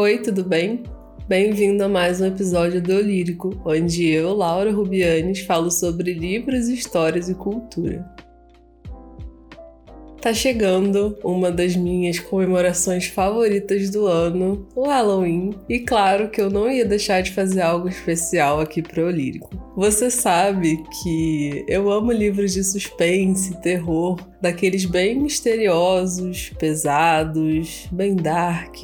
Oi, tudo bem? Bem-vindo a mais um episódio do Lírico, onde eu, Laura Rubianes, falo sobre livros, histórias e cultura. Tá chegando uma das minhas comemorações favoritas do ano, o Halloween, e claro que eu não ia deixar de fazer algo especial aqui para o Lírico. Você sabe que eu amo livros de suspense, terror, daqueles bem misteriosos, pesados, bem dark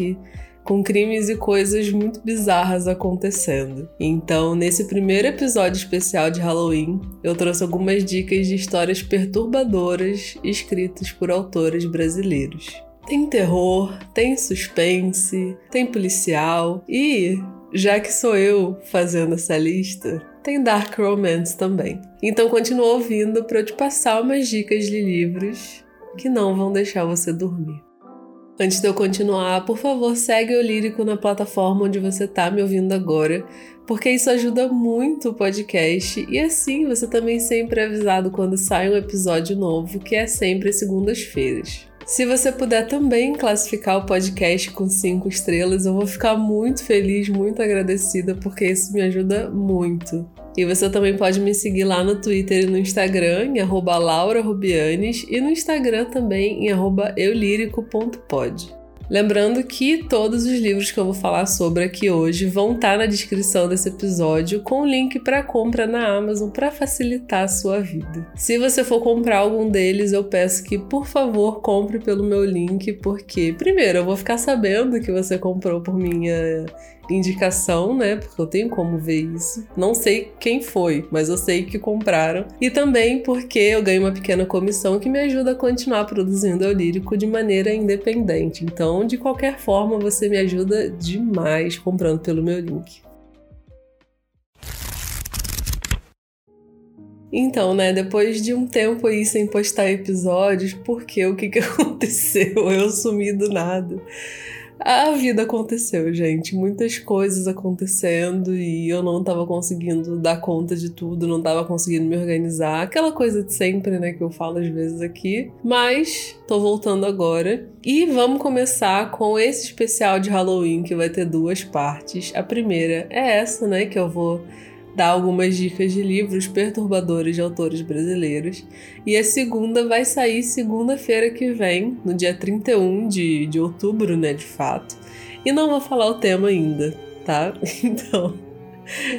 com crimes e coisas muito bizarras acontecendo. Então, nesse primeiro episódio especial de Halloween, eu trouxe algumas dicas de histórias perturbadoras escritas por autores brasileiros. Tem terror, tem suspense, tem policial e, já que sou eu fazendo essa lista, tem dark romance também. Então continua ouvindo para eu te passar umas dicas de livros que não vão deixar você dormir. Antes de eu continuar, por favor, segue o Lírico na plataforma onde você está me ouvindo agora, porque isso ajuda muito o podcast e assim você também sempre é avisado quando sai um episódio novo, que é sempre segundas-feiras. Se você puder também classificar o podcast com cinco estrelas, eu vou ficar muito feliz, muito agradecida, porque isso me ajuda muito. E você também pode me seguir lá no Twitter e no Instagram, em laurarubianes, e no Instagram também, em eulírico.pod. Lembrando que todos os livros que eu vou falar sobre aqui hoje vão estar na descrição desse episódio com o link para compra na Amazon para facilitar a sua vida. Se você for comprar algum deles, eu peço que, por favor, compre pelo meu link, porque, primeiro, eu vou ficar sabendo que você comprou por minha indicação, né? Porque eu tenho como ver isso. Não sei quem foi, mas eu sei que compraram. E também porque eu ganho uma pequena comissão que me ajuda a continuar produzindo o lírico de maneira independente. Então, de qualquer forma, você me ajuda demais comprando pelo meu link. Então, né, depois de um tempo aí sem postar episódios, porque o que, que aconteceu? Eu sumi do nada. A vida aconteceu, gente. Muitas coisas acontecendo e eu não tava conseguindo dar conta de tudo, não tava conseguindo me organizar. Aquela coisa de sempre, né, que eu falo às vezes aqui. Mas tô voltando agora. E vamos começar com esse especial de Halloween que vai ter duas partes. A primeira é essa, né, que eu vou dar algumas dicas de livros perturbadores de autores brasileiros. E a segunda vai sair segunda-feira que vem, no dia 31 de, de outubro, né, de fato. E não vou falar o tema ainda, tá? Então,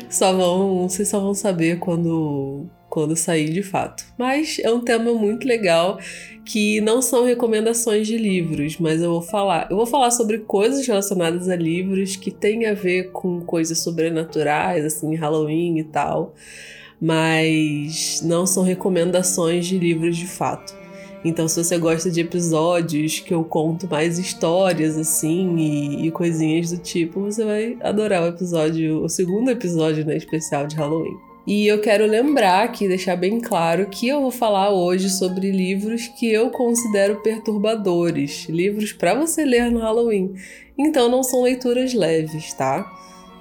só vão, vocês só vão saber quando quando sair de fato. Mas é um tema muito legal que não são recomendações de livros, mas eu vou falar. Eu vou falar sobre coisas relacionadas a livros que têm a ver com coisas sobrenaturais, assim, Halloween e tal, mas não são recomendações de livros de fato. Então, se você gosta de episódios que eu conto mais histórias, assim, e, e, coisinhas do tipo, você vai adorar o episódio, o segundo episódio, né, especial de Halloween. E eu quero lembrar aqui, deixar bem claro, que eu vou falar hoje sobre livros que eu considero perturbadores, livros para você ler no Halloween. Então não são leituras leves, tá?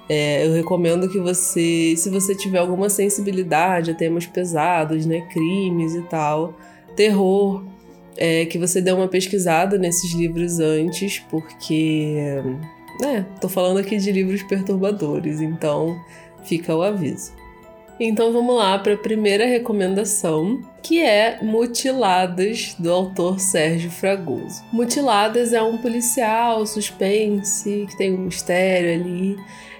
É, eu recomendo que você, se você tiver alguma sensibilidade a temas pesados, né, crimes e tal, terror, é, que você dê uma pesquisada nesses livros antes, porque, né, tô falando aqui de livros perturbadores, então fica o aviso. Então vamos lá para a primeira recomendação, que é Mutiladas, do autor Sérgio Fragoso. Mutiladas é um policial suspense, que tem um mistério ali,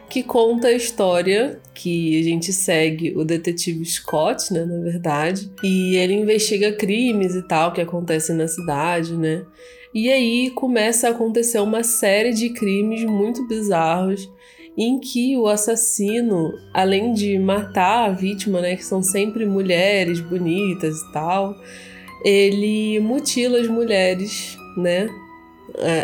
que conta a história que a gente segue o detetive Scott, né, na verdade, e ele investiga crimes e tal que acontecem na cidade, né? E aí começa a acontecer uma série de crimes muito bizarros em que o assassino, além de matar a vítima, né, que são sempre mulheres bonitas e tal, ele mutila as mulheres, né,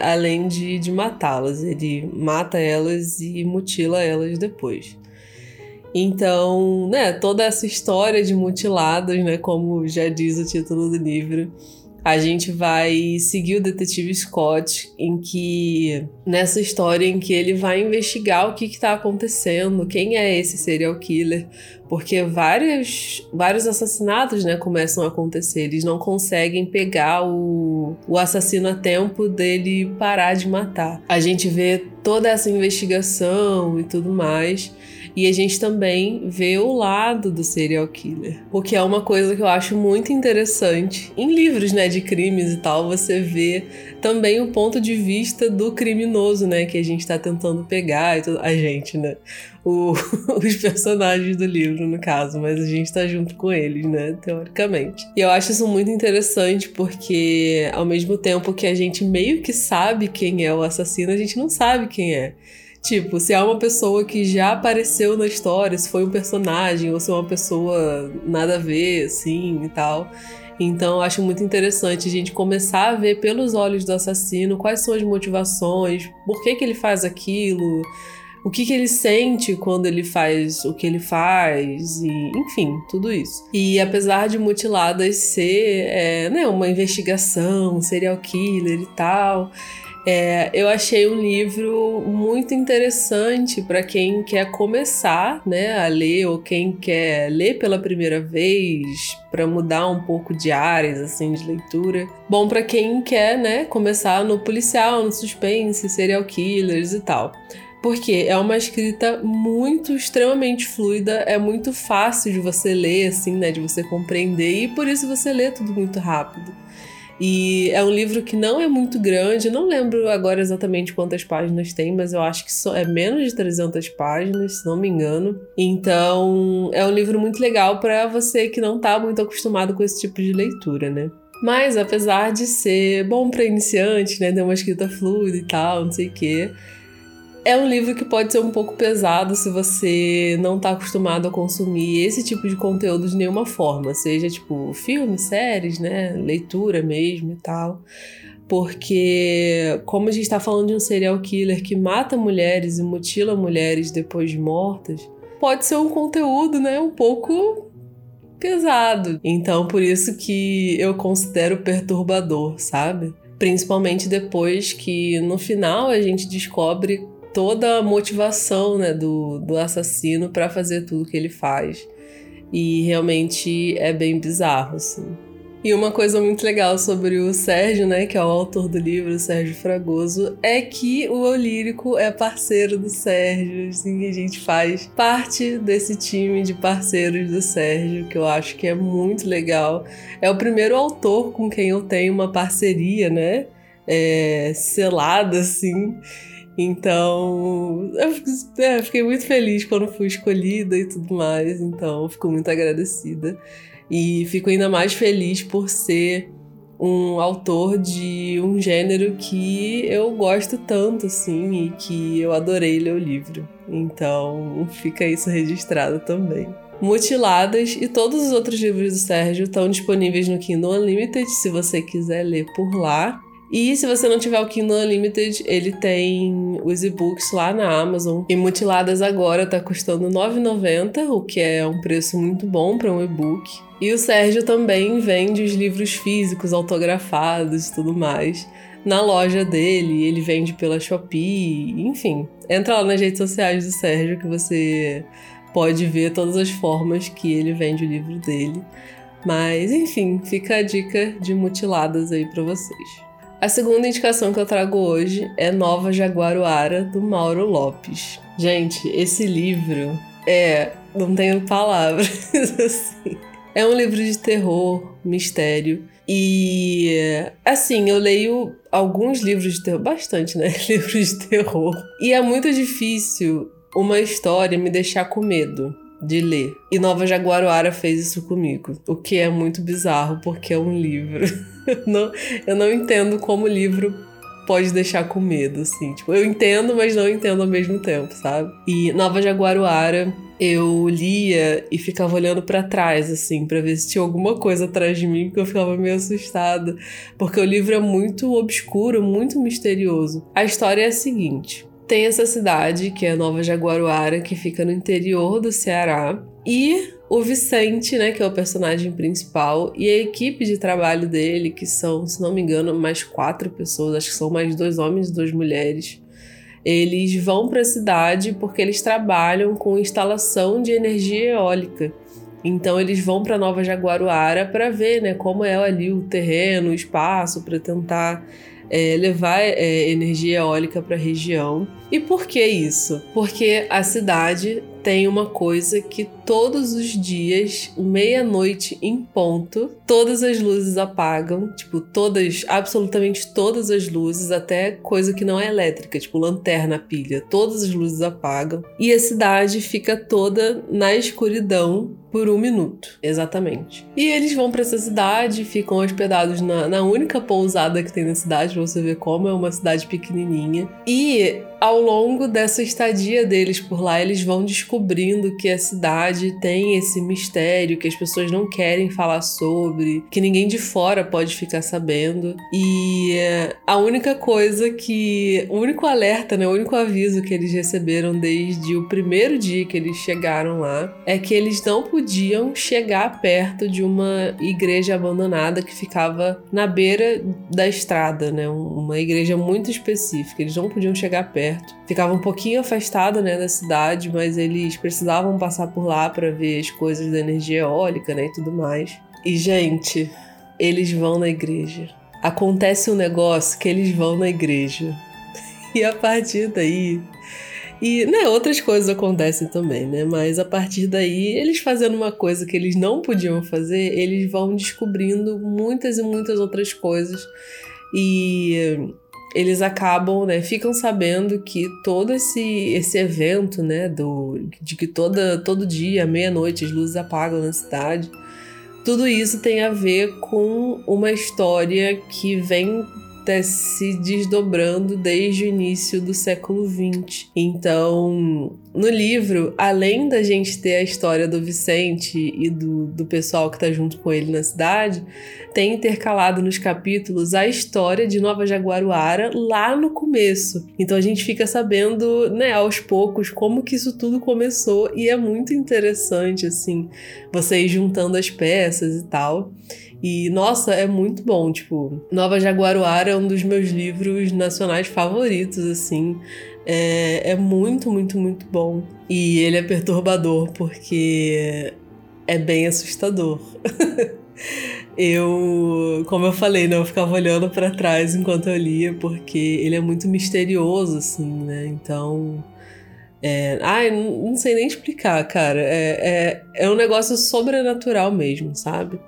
além de, de matá-las. Ele mata elas e mutila elas depois. Então, né, toda essa história de mutilados, né, como já diz o título do livro, a gente vai seguir o detetive Scott, em que nessa história em que ele vai investigar o que está acontecendo, quem é esse serial killer, porque vários, vários assassinatos né, começam a acontecer. Eles não conseguem pegar o, o assassino a tempo dele parar de matar. A gente vê toda essa investigação e tudo mais. E a gente também vê o lado do serial killer, o que é uma coisa que eu acho muito interessante. Em livros, né, de crimes e tal, você vê também o ponto de vista do criminoso, né, que a gente tá tentando pegar e tudo. A gente, né? O, os personagens do livro, no caso, mas a gente tá junto com eles, né, teoricamente. E eu acho isso muito interessante porque, ao mesmo tempo que a gente meio que sabe quem é o assassino, a gente não sabe quem é. Tipo, se é uma pessoa que já apareceu na história, se foi um personagem ou se é uma pessoa nada a ver, assim e tal. Então, acho muito interessante a gente começar a ver pelos olhos do assassino quais são as motivações, por que, que ele faz aquilo, o que, que ele sente quando ele faz o que ele faz, e enfim, tudo isso. E apesar de Mutiladas ser é, né, uma investigação, serial killer e tal, é, eu achei um livro muito interessante para quem quer começar né, a ler ou quem quer ler pela primeira vez para mudar um pouco de áreas assim de leitura. Bom para quem quer né, começar no policial, no suspense, serial killers e tal. Porque é uma escrita muito, extremamente fluida, é muito fácil de você ler, assim, né? De você compreender, e por isso você lê tudo muito rápido. E é um livro que não é muito grande, não lembro agora exatamente quantas páginas tem, mas eu acho que é menos de 300 páginas, se não me engano. Então, é um livro muito legal para você que não tá muito acostumado com esse tipo de leitura, né? Mas apesar de ser bom para iniciante, né, ter uma escrita fluida e tal, não sei o quê, é um livro que pode ser um pouco pesado se você não está acostumado a consumir esse tipo de conteúdo de nenhuma forma, seja tipo filmes, séries, né, leitura mesmo e tal. Porque, como a gente está falando de um serial killer que mata mulheres e mutila mulheres depois de mortas, pode ser um conteúdo, né, um pouco pesado. Então, por isso que eu considero perturbador, sabe? Principalmente depois que no final a gente descobre toda a motivação né, do, do assassino para fazer tudo que ele faz. E realmente é bem bizarro, assim. E uma coisa muito legal sobre o Sérgio, né, que é o autor do livro, Sérgio Fragoso, é que o Olírico é parceiro do Sérgio, assim, a gente faz parte desse time de parceiros do Sérgio, que eu acho que é muito legal. É o primeiro autor com quem eu tenho uma parceria, né, é, selada, assim, então, eu é, fiquei muito feliz quando fui escolhida e tudo mais. Então, fico muito agradecida. E fico ainda mais feliz por ser um autor de um gênero que eu gosto tanto, assim, e que eu adorei ler o livro. Então, fica isso registrado também. Mutiladas e todos os outros livros do Sérgio estão disponíveis no Kindle Unlimited, se você quiser ler por lá. E se você não tiver o Kindle Unlimited, ele tem os e-books lá na Amazon. E Mutiladas agora tá custando R$ 9,90, o que é um preço muito bom para um e-book. E o Sérgio também vende os livros físicos, autografados e tudo mais. Na loja dele, ele vende pela Shopee, enfim. Entra lá nas redes sociais do Sérgio que você pode ver todas as formas que ele vende o livro dele. Mas, enfim, fica a dica de mutiladas aí para vocês. A segunda indicação que eu trago hoje é Nova Jaguaruara, do Mauro Lopes. Gente, esse livro é. Não tenho palavras assim. É um livro de terror, mistério. E assim, eu leio alguns livros de terror, bastante, né? livros de terror. E é muito difícil uma história me deixar com medo de ler. E Nova Jaguaruara fez isso comigo, o que é muito bizarro porque é um livro. não, eu não entendo como livro pode deixar com medo, assim. Tipo, eu entendo, mas não entendo ao mesmo tempo, sabe? E Nova Jaguaruara, eu lia e ficava olhando para trás, assim, para ver se tinha alguma coisa atrás de mim, porque eu ficava meio assustada. Porque o livro é muito obscuro, muito misterioso. A história é a seguinte: tem essa cidade, que é Nova Jaguaruara, que fica no interior do Ceará. E o Vicente, né, que é o personagem principal, e a equipe de trabalho dele, que são, se não me engano, mais quatro pessoas, acho que são mais dois homens e duas mulheres. Eles vão para a cidade porque eles trabalham com instalação de energia eólica. Então eles vão para Nova Jaguaruara para ver, né, como é ali o terreno, o espaço, para tentar é, levar é, energia eólica para a região. E por que isso? Porque a cidade tem uma coisa que todos os dias, meia-noite em ponto, todas as luzes apagam, tipo, todas, absolutamente todas as luzes, até coisa que não é elétrica, tipo lanterna, pilha, todas as luzes apagam e a cidade fica toda na escuridão por um minuto, exatamente. E eles vão para essa cidade, ficam hospedados na, na única pousada que tem na cidade, pra você ver como é uma cidade pequenininha. E ao longo dessa estadia deles por lá, eles vão descobrindo que a cidade tem esse mistério que as pessoas não querem falar sobre, que ninguém de fora pode ficar sabendo. E eh, a única coisa que. O único alerta, né? O único aviso que eles receberam desde o primeiro dia que eles chegaram lá é que eles não podiam chegar perto de uma igreja abandonada que ficava na beira da estrada, né? Uma igreja muito específica. Eles não podiam chegar perto perto. Ficava um pouquinho afastado, né, da cidade, mas eles precisavam passar por lá para ver as coisas da energia eólica, né, e tudo mais. E gente, eles vão na igreja. Acontece um negócio que eles vão na igreja. E a partir daí, e, né, outras coisas acontecem também, né? Mas a partir daí, eles fazendo uma coisa que eles não podiam fazer, eles vão descobrindo muitas e muitas outras coisas. E eles acabam, né, ficam sabendo que todo esse, esse evento, né, do, de que toda, todo dia, meia-noite, as luzes apagam na cidade, tudo isso tem a ver com uma história que vem tá se desdobrando desde o início do século XX. Então, no livro, além da gente ter a história do Vicente e do, do pessoal que está junto com ele na cidade, tem intercalado nos capítulos a história de Nova Jaguaruara lá no começo. Então a gente fica sabendo, né, aos poucos como que isso tudo começou e é muito interessante assim, vocês juntando as peças e tal. E, nossa, é muito bom. Tipo, Nova Jaguaruara é um dos meus livros nacionais favoritos, assim. É, é muito, muito, muito bom. E ele é perturbador, porque é bem assustador. eu, como eu falei, né, eu ficava olhando para trás enquanto eu lia, porque ele é muito misterioso, assim, né? Então. É, ai, não, não sei nem explicar, cara. É, é, é um negócio sobrenatural mesmo, sabe?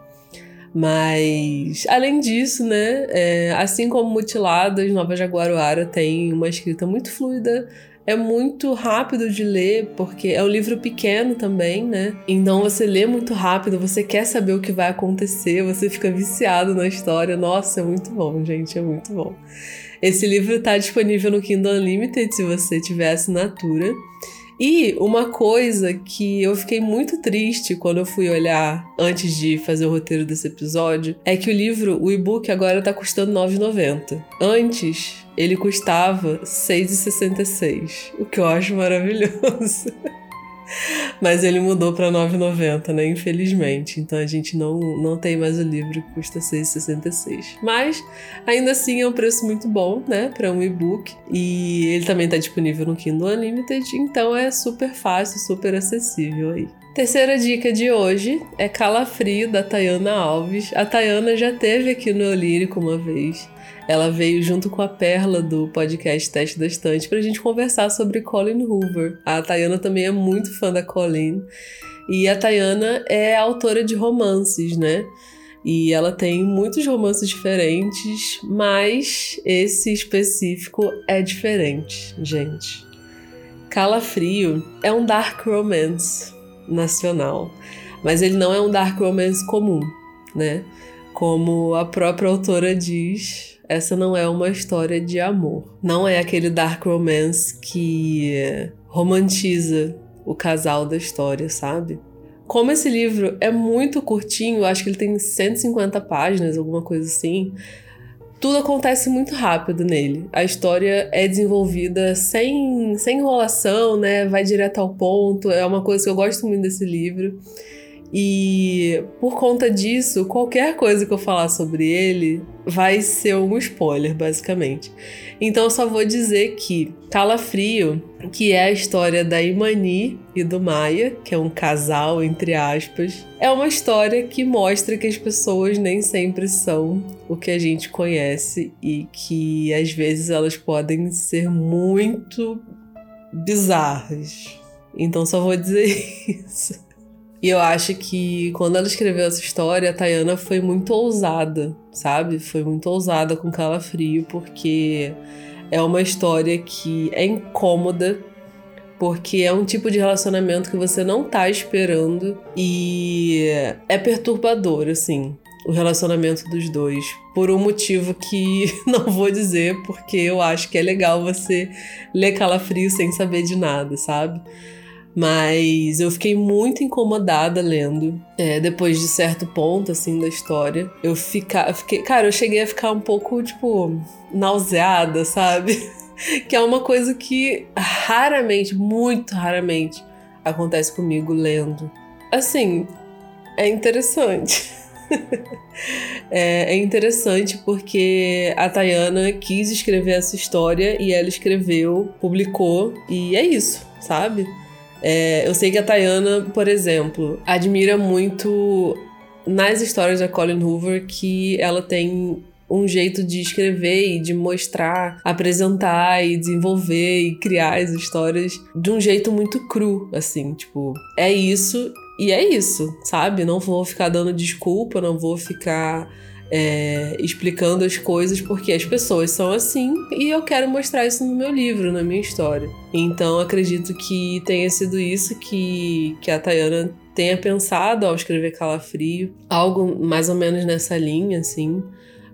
Mas, além disso, né, é, assim como Mutiladas, Nova Jaguaruara tem uma escrita muito fluida, é muito rápido de ler, porque é um livro pequeno também, né? Então você lê muito rápido, você quer saber o que vai acontecer, você fica viciado na história. Nossa, é muito bom, gente, é muito bom. Esse livro está disponível no Kindle Unlimited se você tiver assinatura. E uma coisa que eu fiquei muito triste quando eu fui olhar antes de fazer o roteiro desse episódio é que o livro, o e-book, agora tá custando R$ 9,90. Antes, ele custava R$ 6,66, o que eu acho maravilhoso. Mas ele mudou para 9,90, né? Infelizmente. Então a gente não, não tem mais o livro que custa 6,66. Mas ainda assim é um preço muito bom, né? Para um e-book. E ele também está disponível no Kindle Unlimited. Então é super fácil, super acessível aí. Terceira dica de hoje é Calafrio, da Tayana Alves. A Tayana já teve aqui no Lírico uma vez. Ela veio junto com a Perla do podcast Teste da Estante para a gente conversar sobre Colin Hoover. A Tayana também é muito fã da Colin. E a Tayana é autora de romances, né? E ela tem muitos romances diferentes, mas esse específico é diferente, gente. Calafrio é um dark romance nacional, mas ele não é um dark romance comum, né? Como a própria autora diz, essa não é uma história de amor. Não é aquele dark romance que romantiza o casal da história, sabe? Como esse livro é muito curtinho, acho que ele tem 150 páginas, alguma coisa assim. tudo acontece muito rápido nele. A história é desenvolvida sem, sem enrolação, né? Vai direto ao ponto. É uma coisa que eu gosto muito desse livro. E por conta disso, qualquer coisa que eu falar sobre ele vai ser um spoiler, basicamente. Então eu só vou dizer que Calafrio, que é a história da Imani e do Maia, que é um casal entre aspas, é uma história que mostra que as pessoas nem sempre são o que a gente conhece e que às vezes elas podem ser muito bizarras. Então só vou dizer isso. E eu acho que quando ela escreveu essa história, a Tayana foi muito ousada, sabe? Foi muito ousada com Calafrio, porque é uma história que é incômoda, porque é um tipo de relacionamento que você não tá esperando e é perturbador, assim, o relacionamento dos dois. Por um motivo que não vou dizer, porque eu acho que é legal você ler Calafrio sem saber de nada, sabe? Mas eu fiquei muito incomodada lendo. É, depois de certo ponto, assim, da história. Eu, fica, fiquei. Cara, eu cheguei a ficar um pouco, tipo, nauseada, sabe? que é uma coisa que raramente, muito raramente, acontece comigo lendo. Assim, é interessante. é, é, interessante porque a Tayana quis escrever essa história e ela escreveu, publicou, e é isso, sabe? É, eu sei que a Tayana, por exemplo, admira muito nas histórias da Colin Hoover que ela tem um jeito de escrever e de mostrar, apresentar e desenvolver e criar as histórias de um jeito muito cru, assim, tipo, é isso e é isso, sabe? Não vou ficar dando desculpa, não vou ficar é, explicando as coisas porque as pessoas são assim e eu quero mostrar isso no meu livro, na minha história. Então acredito que tenha sido isso que, que a Tayana tenha pensado ao escrever Calafrio, algo mais ou menos nessa linha, assim.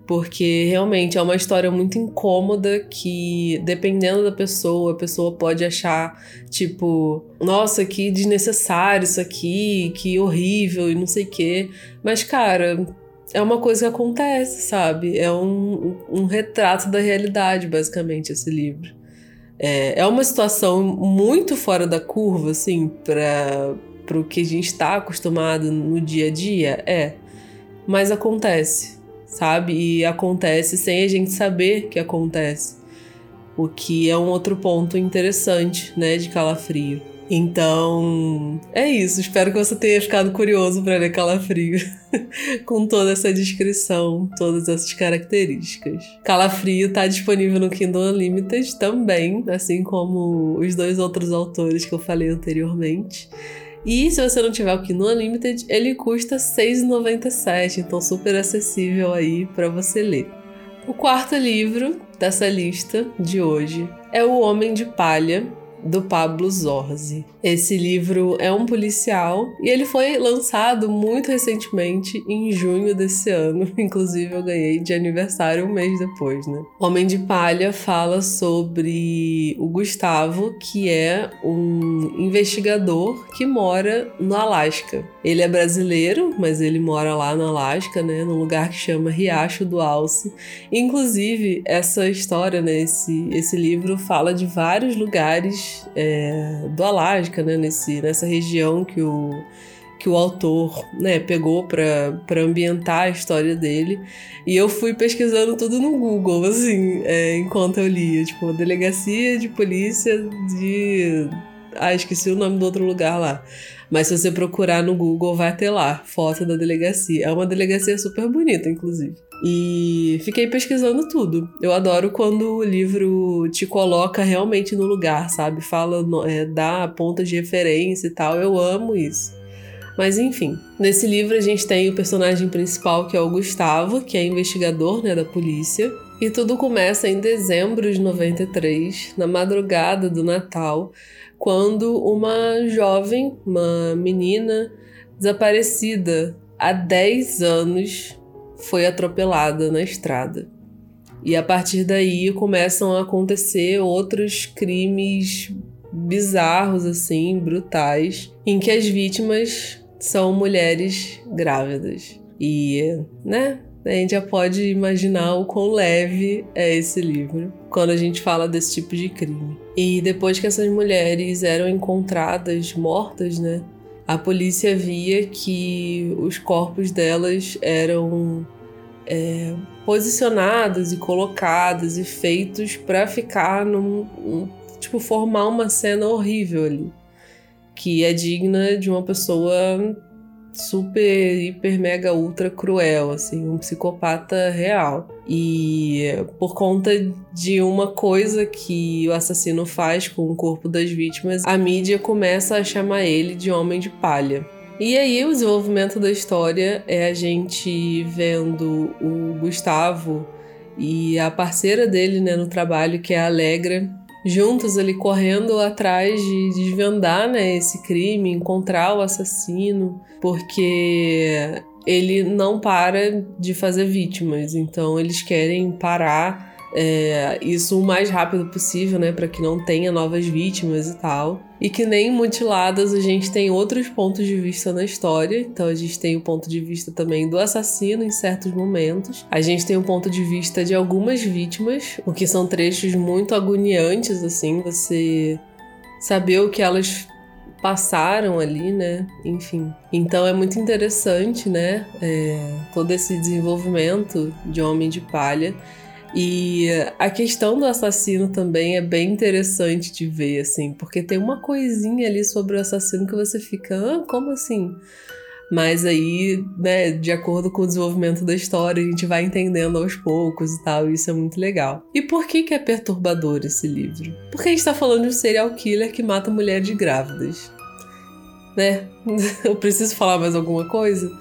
Porque realmente é uma história muito incômoda que, dependendo da pessoa, a pessoa pode achar, tipo, nossa, que desnecessário isso aqui, que horrível e não sei o quê. Mas, cara, é uma coisa que acontece, sabe? É um, um retrato da realidade, basicamente, esse livro. É, é uma situação muito fora da curva, assim, para o que a gente está acostumado no dia a dia, é. Mas acontece, sabe? E acontece sem a gente saber que acontece. O que é um outro ponto interessante, né, de Calafrio. Então, é isso. Espero que você tenha ficado curioso para ler Calafrio com toda essa descrição, todas essas características. Calafrio está disponível no Kindle Unlimited também, assim como os dois outros autores que eu falei anteriormente. E se você não tiver o Kindle Unlimited, ele custa R$ 6,97, então super acessível aí para você ler. O quarto livro dessa lista de hoje é O Homem de Palha, do Pablo Zorzi. Esse livro é um policial e ele foi lançado muito recentemente, em junho desse ano. Inclusive, eu ganhei de aniversário um mês depois, né? Homem de Palha fala sobre o Gustavo, que é um investigador que mora no Alasca. Ele é brasileiro, mas ele mora lá no Alasca, né? Num lugar que chama Riacho do Alce. Inclusive, essa história, né? Esse, esse livro fala de vários lugares é, do Alasca, né, nesse, nessa região que o, que o autor né, pegou para ambientar a história dele. E eu fui pesquisando tudo no Google, assim, é, enquanto eu lia. Tipo, delegacia de polícia de. Ah, esqueci o nome do outro lugar lá. Mas se você procurar no Google, vai ter lá foto da delegacia. É uma delegacia super bonita, inclusive. E fiquei pesquisando tudo. Eu adoro quando o livro te coloca realmente no lugar, sabe? Fala, é, dá pontas de referência e tal. Eu amo isso. Mas enfim, nesse livro a gente tem o personagem principal que é o Gustavo, que é investigador né, da polícia. E tudo começa em dezembro de 93, na madrugada do Natal, quando uma jovem, uma menina desaparecida há 10 anos, foi atropelada na estrada. E a partir daí começam a acontecer outros crimes bizarros, assim, brutais, em que as vítimas são mulheres grávidas. E, né, a gente já pode imaginar o quão leve é esse livro quando a gente fala desse tipo de crime. E depois que essas mulheres eram encontradas mortas, né? A polícia via que os corpos delas eram é, posicionados e colocados e feitos para ficar num, um, tipo formar uma cena horrível ali, que é digna de uma pessoa super, hiper, mega, ultra cruel, assim, um psicopata real. E por conta de uma coisa que o assassino faz com o corpo das vítimas, a mídia começa a chamar ele de Homem de Palha. E aí o desenvolvimento da história é a gente vendo o Gustavo e a parceira dele né, no trabalho, que é a Alegra, juntos ali correndo atrás de desvendar né, esse crime, encontrar o assassino, porque ele não para de fazer vítimas, então eles querem parar é, isso o mais rápido possível, né, para que não tenha novas vítimas e tal. E que nem mutiladas a gente tem outros pontos de vista na história. Então a gente tem o ponto de vista também do assassino em certos momentos. A gente tem o ponto de vista de algumas vítimas, o que são trechos muito agoniantes, assim, você saber o que elas passaram ali, né? Enfim. Então é muito interessante, né? É, todo esse desenvolvimento de Homem de Palha. E a questão do assassino também é bem interessante de ver, assim, porque tem uma coisinha ali sobre o assassino que você fica, ah, como assim? Mas aí, né, de acordo com o desenvolvimento da história, a gente vai entendendo aos poucos e tal, e isso é muito legal. E por que que é perturbador esse livro? Porque a gente tá falando de um serial killer que mata mulheres grávidas. Né? Eu preciso falar mais alguma coisa?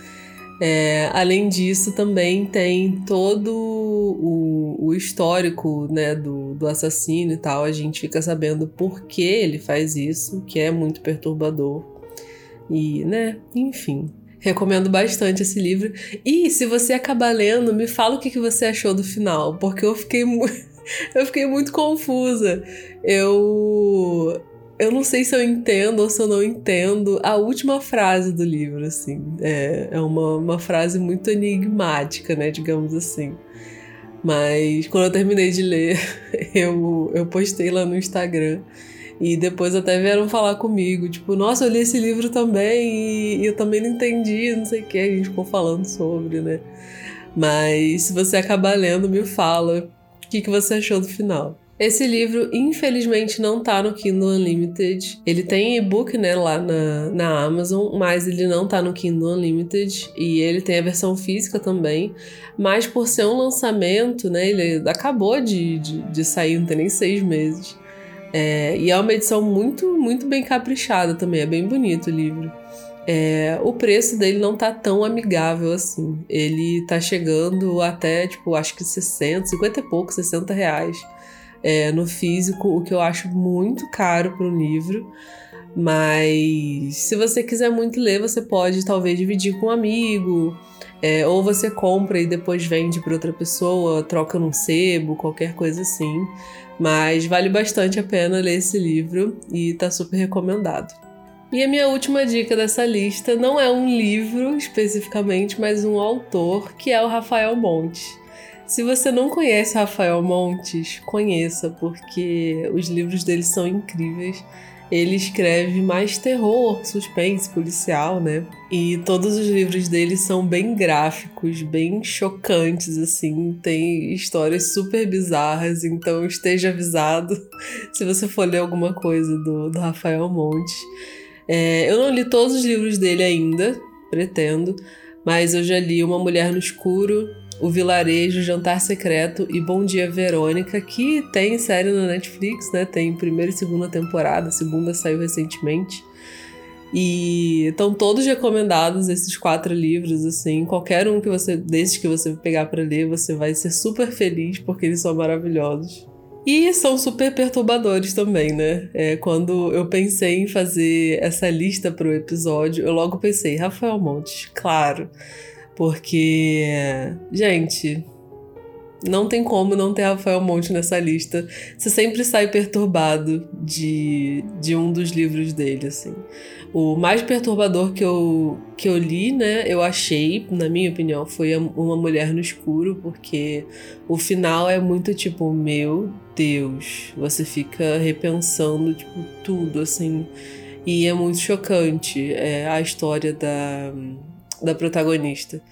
É, além disso, também tem todo o, o histórico né, do, do assassino e tal. A gente fica sabendo por que ele faz isso, que é muito perturbador. E, né, enfim. Recomendo bastante esse livro. E se você acabar lendo, me fala o que, que você achou do final, porque eu fiquei muito. eu fiquei muito confusa. Eu eu não sei se eu entendo ou se eu não entendo a última frase do livro, assim. É, é uma, uma frase muito enigmática, né, digamos assim. Mas quando eu terminei de ler, eu, eu postei lá no Instagram. E depois até vieram falar comigo, tipo, nossa, eu li esse livro também e, e eu também não entendi, não sei o que, a gente ficou falando sobre, né? Mas se você acabar lendo, me fala o que, que você achou do final. Esse livro, infelizmente, não tá no Kindle Unlimited. Ele tem e-book, né, lá na, na Amazon, mas ele não tá no Kindle Unlimited. E ele tem a versão física também. Mas por ser um lançamento, né, ele acabou de, de, de sair, não tem nem seis meses. É, e é uma edição muito, muito bem caprichada também, é bem bonito o livro. É, o preço dele não tá tão amigável assim. Ele tá chegando até, tipo, acho que 60, 50 e pouco, 60 reais é, no físico, o que eu acho muito caro para um livro. Mas se você quiser muito ler, você pode talvez dividir com um amigo, é, ou você compra e depois vende para outra pessoa, troca num sebo, qualquer coisa assim. Mas vale bastante a pena ler esse livro e tá super recomendado. E a minha última dica dessa lista não é um livro especificamente, mas um autor, que é o Rafael Monte. Se você não conhece Rafael Montes, conheça, porque os livros dele são incríveis. Ele escreve mais terror, suspense, policial, né? E todos os livros dele são bem gráficos, bem chocantes, assim. Tem histórias super bizarras, então esteja avisado se você for ler alguma coisa do, do Rafael Montes. É, eu não li todos os livros dele ainda, pretendo, mas eu já li Uma Mulher no Escuro, o Vilarejo, Jantar Secreto e Bom Dia Verônica, que tem série na Netflix, né? Tem primeira e segunda temporada, a segunda saiu recentemente. E estão todos recomendados esses quatro livros, assim. Qualquer um que você desses que você pegar para ler, você vai ser super feliz porque eles são maravilhosos. E são super perturbadores também, né? É, quando eu pensei em fazer essa lista para o episódio, eu logo pensei, Rafael Montes, claro. Porque, gente, Não tem como não ter Rafael Monte nessa lista. Você sempre sai perturbado de, de um dos livros dele, assim. O mais perturbador que eu, que eu li, né, eu achei, na minha opinião, foi Uma Mulher no Escuro, porque o final é muito tipo, meu Deus, você fica repensando, tipo, tudo, assim. E é muito chocante é, a história da, da protagonista.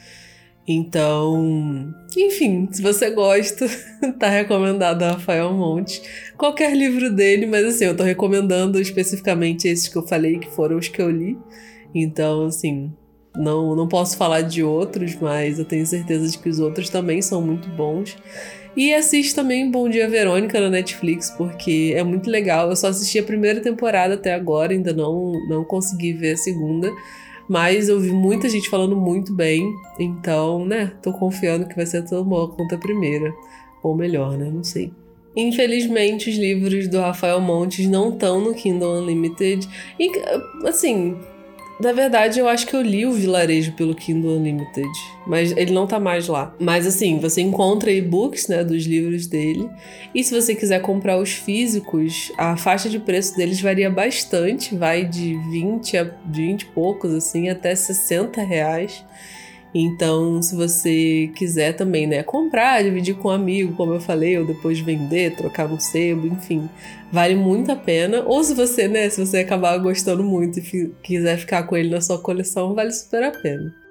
Então, enfim, se você gosta, tá recomendado a Rafael Monte. Qualquer livro dele, mas assim, eu tô recomendando especificamente esses que eu falei, que foram os que eu li. Então, assim, não, não posso falar de outros, mas eu tenho certeza de que os outros também são muito bons. E assiste também Bom Dia Verônica na Netflix, porque é muito legal. Eu só assisti a primeira temporada até agora, ainda não, não consegui ver a segunda. Mas eu vi muita gente falando muito bem, então, né, tô confiando que vai ser tão boa quanto a primeira. Ou melhor, né? Não sei. Infelizmente, os livros do Rafael Montes não estão no Kindle Unlimited. E, assim, na verdade, eu acho que eu li o Vilarejo pelo Kindle Unlimited, mas ele não tá mais lá. Mas assim, você encontra e-books, né, dos livros dele. E se você quiser comprar os físicos, a faixa de preço deles varia bastante, vai de 20 a 20 e poucos, assim, até 60 reais. Então, se você quiser também, né, comprar, dividir com um amigo, como eu falei, ou depois vender, trocar no sebo, enfim, vale muito a pena. Ou se você, né, se você acabar gostando muito e quiser ficar com ele na sua coleção, vale super a pena.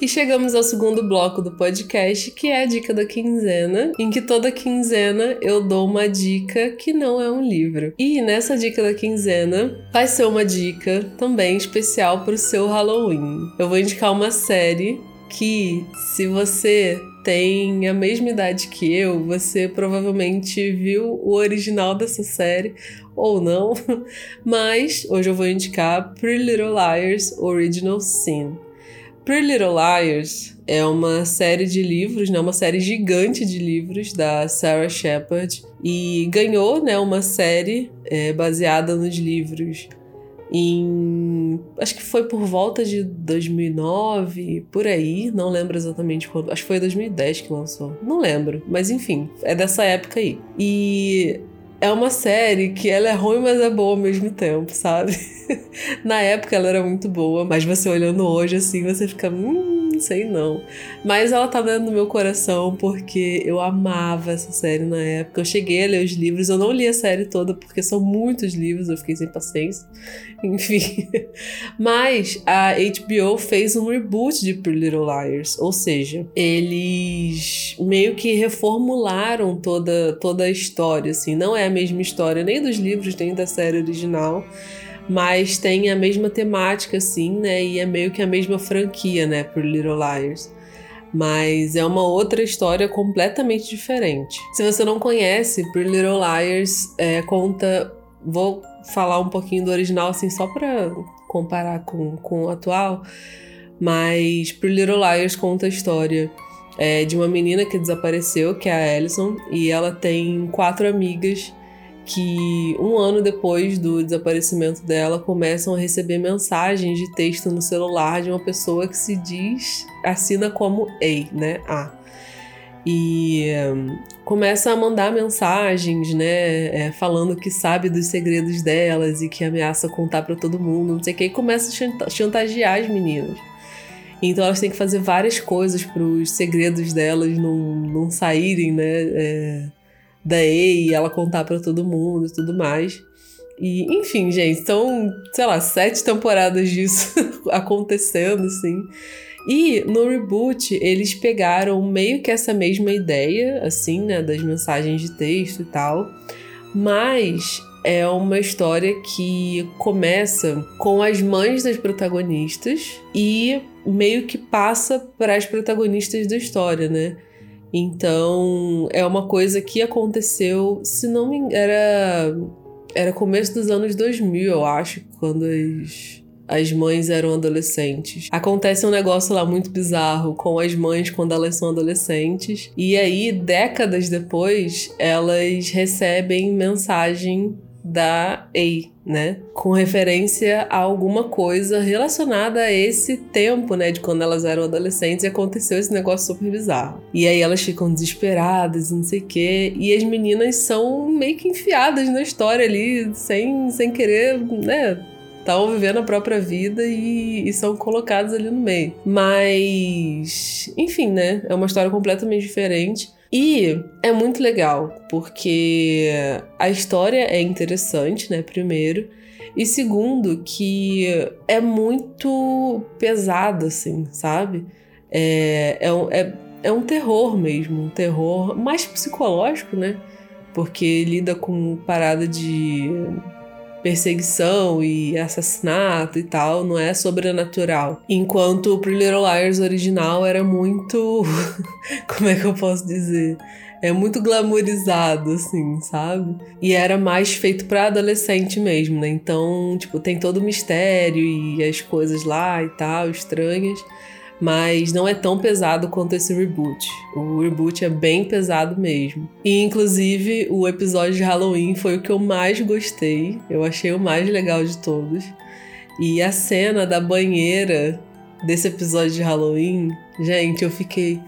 E chegamos ao segundo bloco do podcast, que é a dica da quinzena, em que toda quinzena eu dou uma dica que não é um livro. E nessa dica da quinzena vai ser uma dica também especial para o seu Halloween. Eu vou indicar uma série que, se você tem a mesma idade que eu, você provavelmente viu o original dessa série ou não, mas hoje eu vou indicar Pretty Little Liars Original Sin. Pretty Little Liars é uma série de livros, né, uma série gigante de livros da Sarah Shepard e ganhou né, uma série é, baseada nos livros em. Acho que foi por volta de 2009, por aí, não lembro exatamente quando. Acho que foi 2010 que lançou. Não lembro, mas enfim, é dessa época aí. E é uma série que ela é ruim, mas é boa ao mesmo tempo, sabe? Na época ela era muito boa, mas você olhando hoje assim, você fica, hum, sei não. Mas ela tá dentro do meu coração porque eu amava essa série na época. Eu cheguei a ler os livros, eu não li a série toda porque são muitos livros, eu fiquei sem paciência. Enfim. Mas a HBO fez um reboot de Pretty Little Liars, ou seja, eles meio que reformularam toda toda a história, assim, não é a mesma história nem dos livros nem da série original mas tem a mesma temática, assim, né? E é meio que a mesma franquia, né? Por Little Liars. Mas é uma outra história completamente diferente. Se você não conhece, Pretty Little Liars é, conta. Vou falar um pouquinho do original, assim, só para comparar com, com o atual. Mas Pretty Little Liars conta a história é, de uma menina que desapareceu, que é a Alison, e ela tem quatro amigas que um ano depois do desaparecimento dela começam a receber mensagens de texto no celular de uma pessoa que se diz assina como A, né? A. E um, começa a mandar mensagens, né? É, falando que sabe dos segredos delas e que ameaça contar para todo mundo, não sei o que, e começa a chantagear as meninas. Então elas têm que fazer várias coisas para os segredos delas não, não saírem, né? É, da EI, ela contar para todo mundo e tudo mais. E, enfim, gente, são, sei lá, sete temporadas disso acontecendo, assim. E no reboot, eles pegaram meio que essa mesma ideia, assim, né, das mensagens de texto e tal, mas é uma história que começa com as mães das protagonistas e meio que passa para as protagonistas da história, né? Então, é uma coisa que aconteceu, se não me era era começo dos anos 2000, eu acho, quando as as mães eram adolescentes. Acontece um negócio lá muito bizarro com as mães quando elas são adolescentes. E aí, décadas depois, elas recebem mensagem da EI, né? Com referência a alguma coisa relacionada a esse tempo, né? De quando elas eram adolescentes e aconteceu esse negócio super bizarro. E aí elas ficam desesperadas, não sei o quê. E as meninas são meio que enfiadas na história ali, sem, sem querer, né? Estavam vivendo a própria vida e, e são colocadas ali no meio. Mas, enfim, né? É uma história completamente diferente. E é muito legal, porque a história é interessante, né? Primeiro. E segundo, que é muito pesado, assim, sabe? É, é, é, é um terror mesmo, um terror mais psicológico, né? Porque lida com parada de perseguição e assassinato e tal, não é sobrenatural. Enquanto o Pretty Little Liars original era muito. Como é que eu posso dizer? É muito glamourizado, assim, sabe? E era mais feito para adolescente mesmo, né? Então, tipo, tem todo o mistério e as coisas lá e tal, estranhas mas não é tão pesado quanto esse reboot. O reboot é bem pesado mesmo. E inclusive o episódio de Halloween foi o que eu mais gostei. Eu achei o mais legal de todos. E a cena da banheira desse episódio de Halloween, gente, eu fiquei,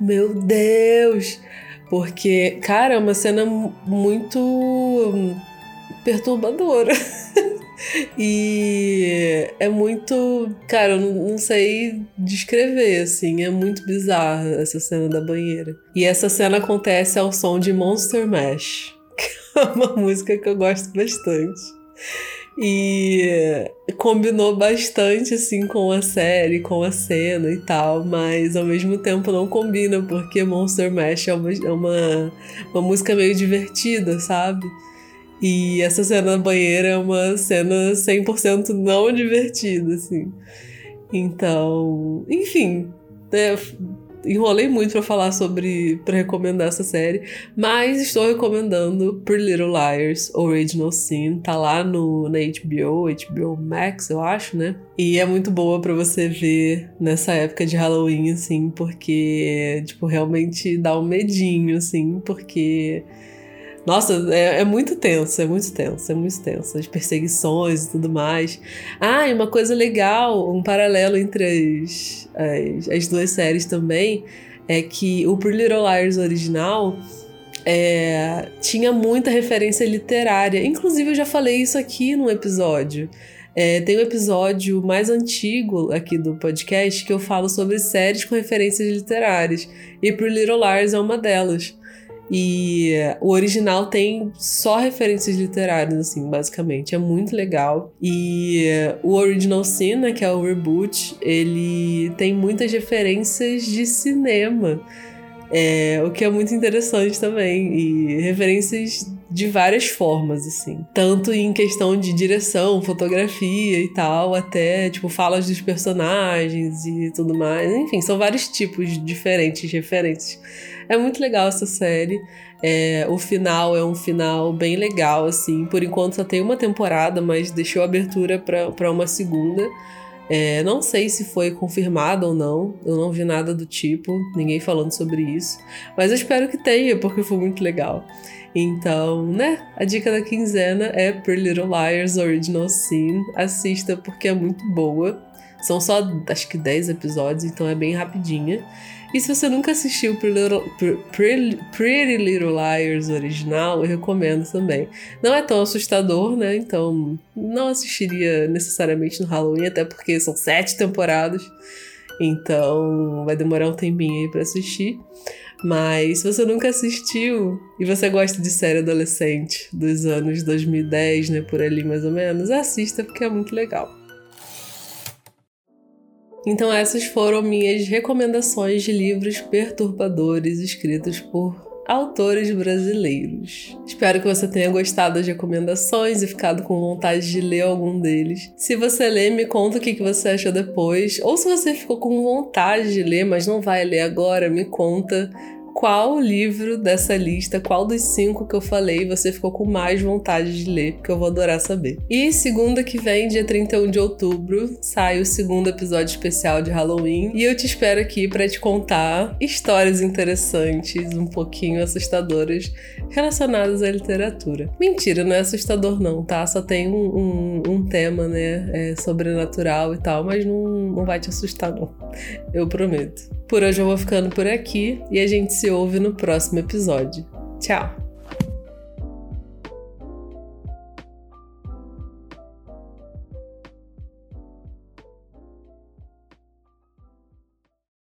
meu Deus! Porque, cara, é uma cena muito perturbadora. e é muito. Cara, eu não, sei descrever, assim. É muito bizarra essa cena da banheira. E essa cena acontece ao som de Monster Mash, que é uma música que eu gosto bastante. E combinou bastante, assim, com a série, com a cena e tal, mas ao mesmo tempo não combina, porque Monster Mash é uma, é uma, uma música meio divertida, sabe? E essa cena da banheira é uma cena 100% não divertida, assim. Então, enfim, né, enrolei muito para falar sobre, para recomendar essa série, mas estou recomendando Pretty Little Liars Original Sin, tá lá no na HBO, HBO Max, eu acho, né? E é muito boa para você ver nessa época de Halloween assim, porque tipo realmente dá um medinho assim, porque nossa, é, é, muito tenso, é muito tenso, é muito tenso. As perseguições e tudo mais. Ah, e uma coisa legal, um paralelo entre as, as, as duas séries também, é que o Pretty Little Liars original é, tinha muita referência literária. Inclusive, eu já falei isso aqui num episódio. É, tem um episódio mais antigo aqui do podcast que eu falo sobre séries com referências literárias. E Pretty Little Liars é uma delas. E o original tem só referências literárias, assim, basicamente. É muito legal. E o Original Sin, né, que é o reboot, ele tem muitas referências de cinema. É, o que é muito interessante também. E referências de várias formas, assim. Tanto em questão de direção, fotografia e tal, até, tipo, falas dos personagens e tudo mais. Enfim, são vários tipos diferentes de referências. É muito legal essa série. É, o final é um final bem legal, assim. Por enquanto só tem uma temporada, mas deixou abertura para uma segunda. É, não sei se foi confirmado ou não, eu não vi nada do tipo, ninguém falando sobre isso, mas eu espero que tenha, porque foi muito legal. Então, né, a dica da quinzena é Pretty Little Liars Original Sin. Assista porque é muito boa. São só, acho que 10 episódios, então é bem rapidinha. E se você nunca assistiu Pretty Little, Liars original, eu recomendo também. Não é tão assustador, né? Então não assistiria necessariamente no Halloween, até porque são sete temporadas. Então vai demorar um tempinho aí pra assistir. Mas se você nunca assistiu e você gosta de série adolescente dos anos 2010, né, por ali mais ou menos, assista porque é muito legal. Então, essas foram minhas recomendações de livros perturbadores escritos por autores brasileiros. Espero que você tenha gostado das recomendações e ficado com vontade de ler algum deles. Se você ler, me conta o que você achou depois. Ou se você ficou com vontade de ler, mas não vai ler agora, me conta qual livro dessa lista, qual dos cinco que eu falei, você ficou com mais vontade de ler, porque eu vou adorar saber. E segunda que vem, dia 31 de outubro, sai o segundo episódio especial de Halloween. E eu te espero aqui para te contar histórias interessantes, um pouquinho assustadoras, relacionadas à literatura. Mentira, não é assustador, não, tá? Só tem um, um, um tema, né? É, sobrenatural e tal, mas não, não vai te assustar, não. Eu prometo. Por hoje eu vou ficando por aqui e a gente se ouve no próximo episódio. Tchau!